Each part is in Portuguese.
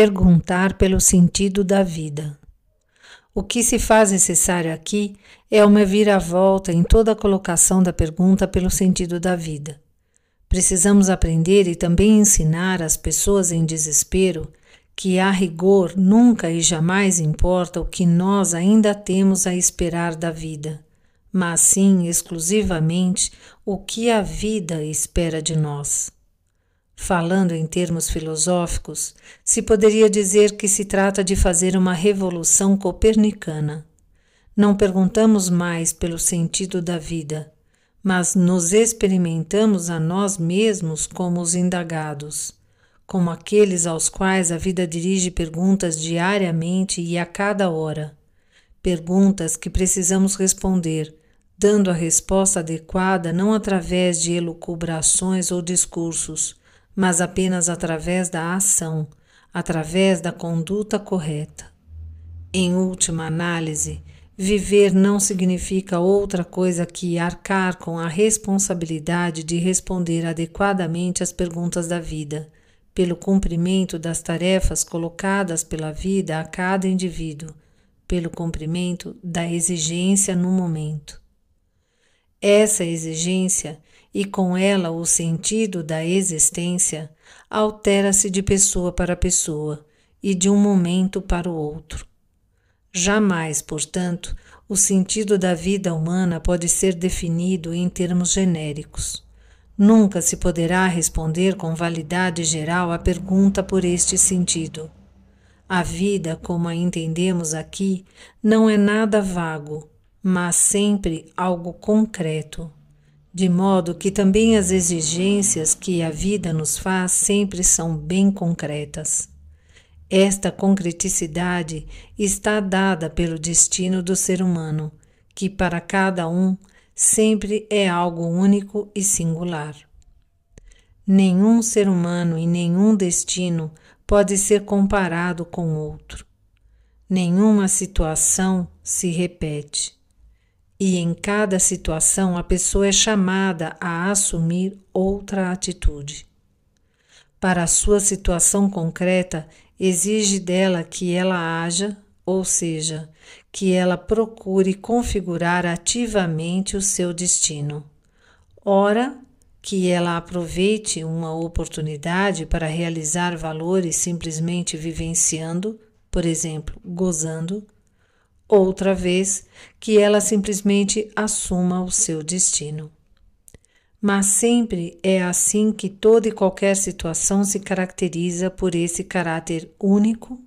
Perguntar pelo sentido da vida. O que se faz necessário aqui é uma viravolta em toda a colocação da pergunta pelo sentido da vida. Precisamos aprender e também ensinar às pessoas em desespero que, a rigor, nunca e jamais importa o que nós ainda temos a esperar da vida, mas sim exclusivamente o que a vida espera de nós. Falando em termos filosóficos, se poderia dizer que se trata de fazer uma revolução copernicana. Não perguntamos mais pelo sentido da vida, mas nos experimentamos a nós mesmos como os indagados, como aqueles aos quais a vida dirige perguntas diariamente e a cada hora. Perguntas que precisamos responder, dando a resposta adequada não através de elucubrações ou discursos, mas apenas através da ação, através da conduta correta. Em última análise, viver não significa outra coisa que arcar com a responsabilidade de responder adequadamente às perguntas da vida, pelo cumprimento das tarefas colocadas pela vida a cada indivíduo, pelo cumprimento da exigência no momento. Essa exigência e com ela o sentido da existência altera-se de pessoa para pessoa e de um momento para o outro. Jamais, portanto, o sentido da vida humana pode ser definido em termos genéricos. Nunca se poderá responder com validade geral à pergunta por este sentido. A vida, como a entendemos aqui, não é nada vago, mas sempre algo concreto de modo que também as exigências que a vida nos faz sempre são bem concretas. Esta concreticidade está dada pelo destino do ser humano, que para cada um sempre é algo único e singular. Nenhum ser humano e nenhum destino pode ser comparado com outro. Nenhuma situação se repete e em cada situação a pessoa é chamada a assumir outra atitude. Para a sua situação concreta, exige dela que ela haja, ou seja, que ela procure configurar ativamente o seu destino. Ora, que ela aproveite uma oportunidade para realizar valores simplesmente vivenciando, por exemplo, gozando outra vez que ela simplesmente assuma o seu destino. Mas sempre é assim que toda e qualquer situação se caracteriza por esse caráter único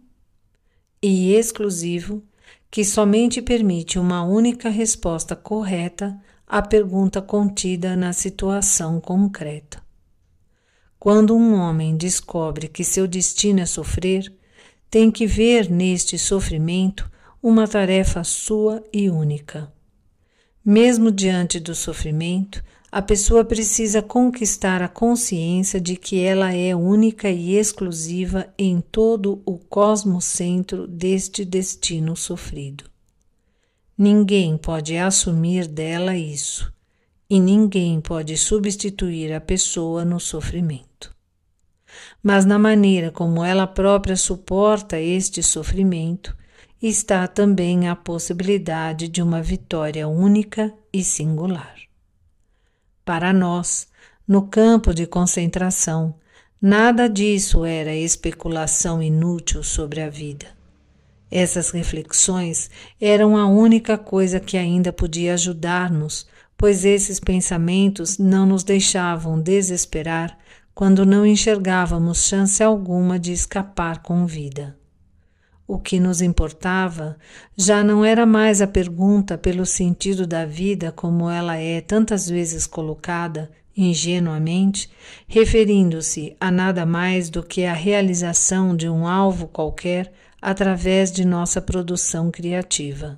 e exclusivo que somente permite uma única resposta correta à pergunta contida na situação concreta. Quando um homem descobre que seu destino é sofrer, tem que ver neste sofrimento uma tarefa sua e única. Mesmo diante do sofrimento, a pessoa precisa conquistar a consciência de que ela é única e exclusiva em todo o cosmocentro deste destino sofrido. Ninguém pode assumir dela isso, e ninguém pode substituir a pessoa no sofrimento. Mas na maneira como ela própria suporta este sofrimento, está também a possibilidade de uma vitória única e singular. Para nós, no campo de concentração, nada disso era especulação inútil sobre a vida. Essas reflexões eram a única coisa que ainda podia ajudar-nos, pois esses pensamentos não nos deixavam desesperar quando não enxergávamos chance alguma de escapar com vida. O que nos importava já não era mais a pergunta pelo sentido da vida como ela é tantas vezes colocada, ingenuamente, referindo-se a nada mais do que a realização de um alvo qualquer através de nossa produção criativa.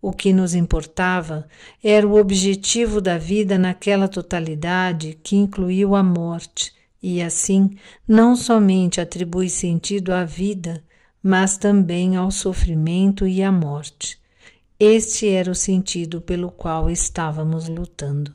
O que nos importava era o objetivo da vida naquela totalidade que incluiu a morte, e assim não somente atribui sentido à vida, mas também ao sofrimento e à morte. Este era o sentido pelo qual estávamos lutando.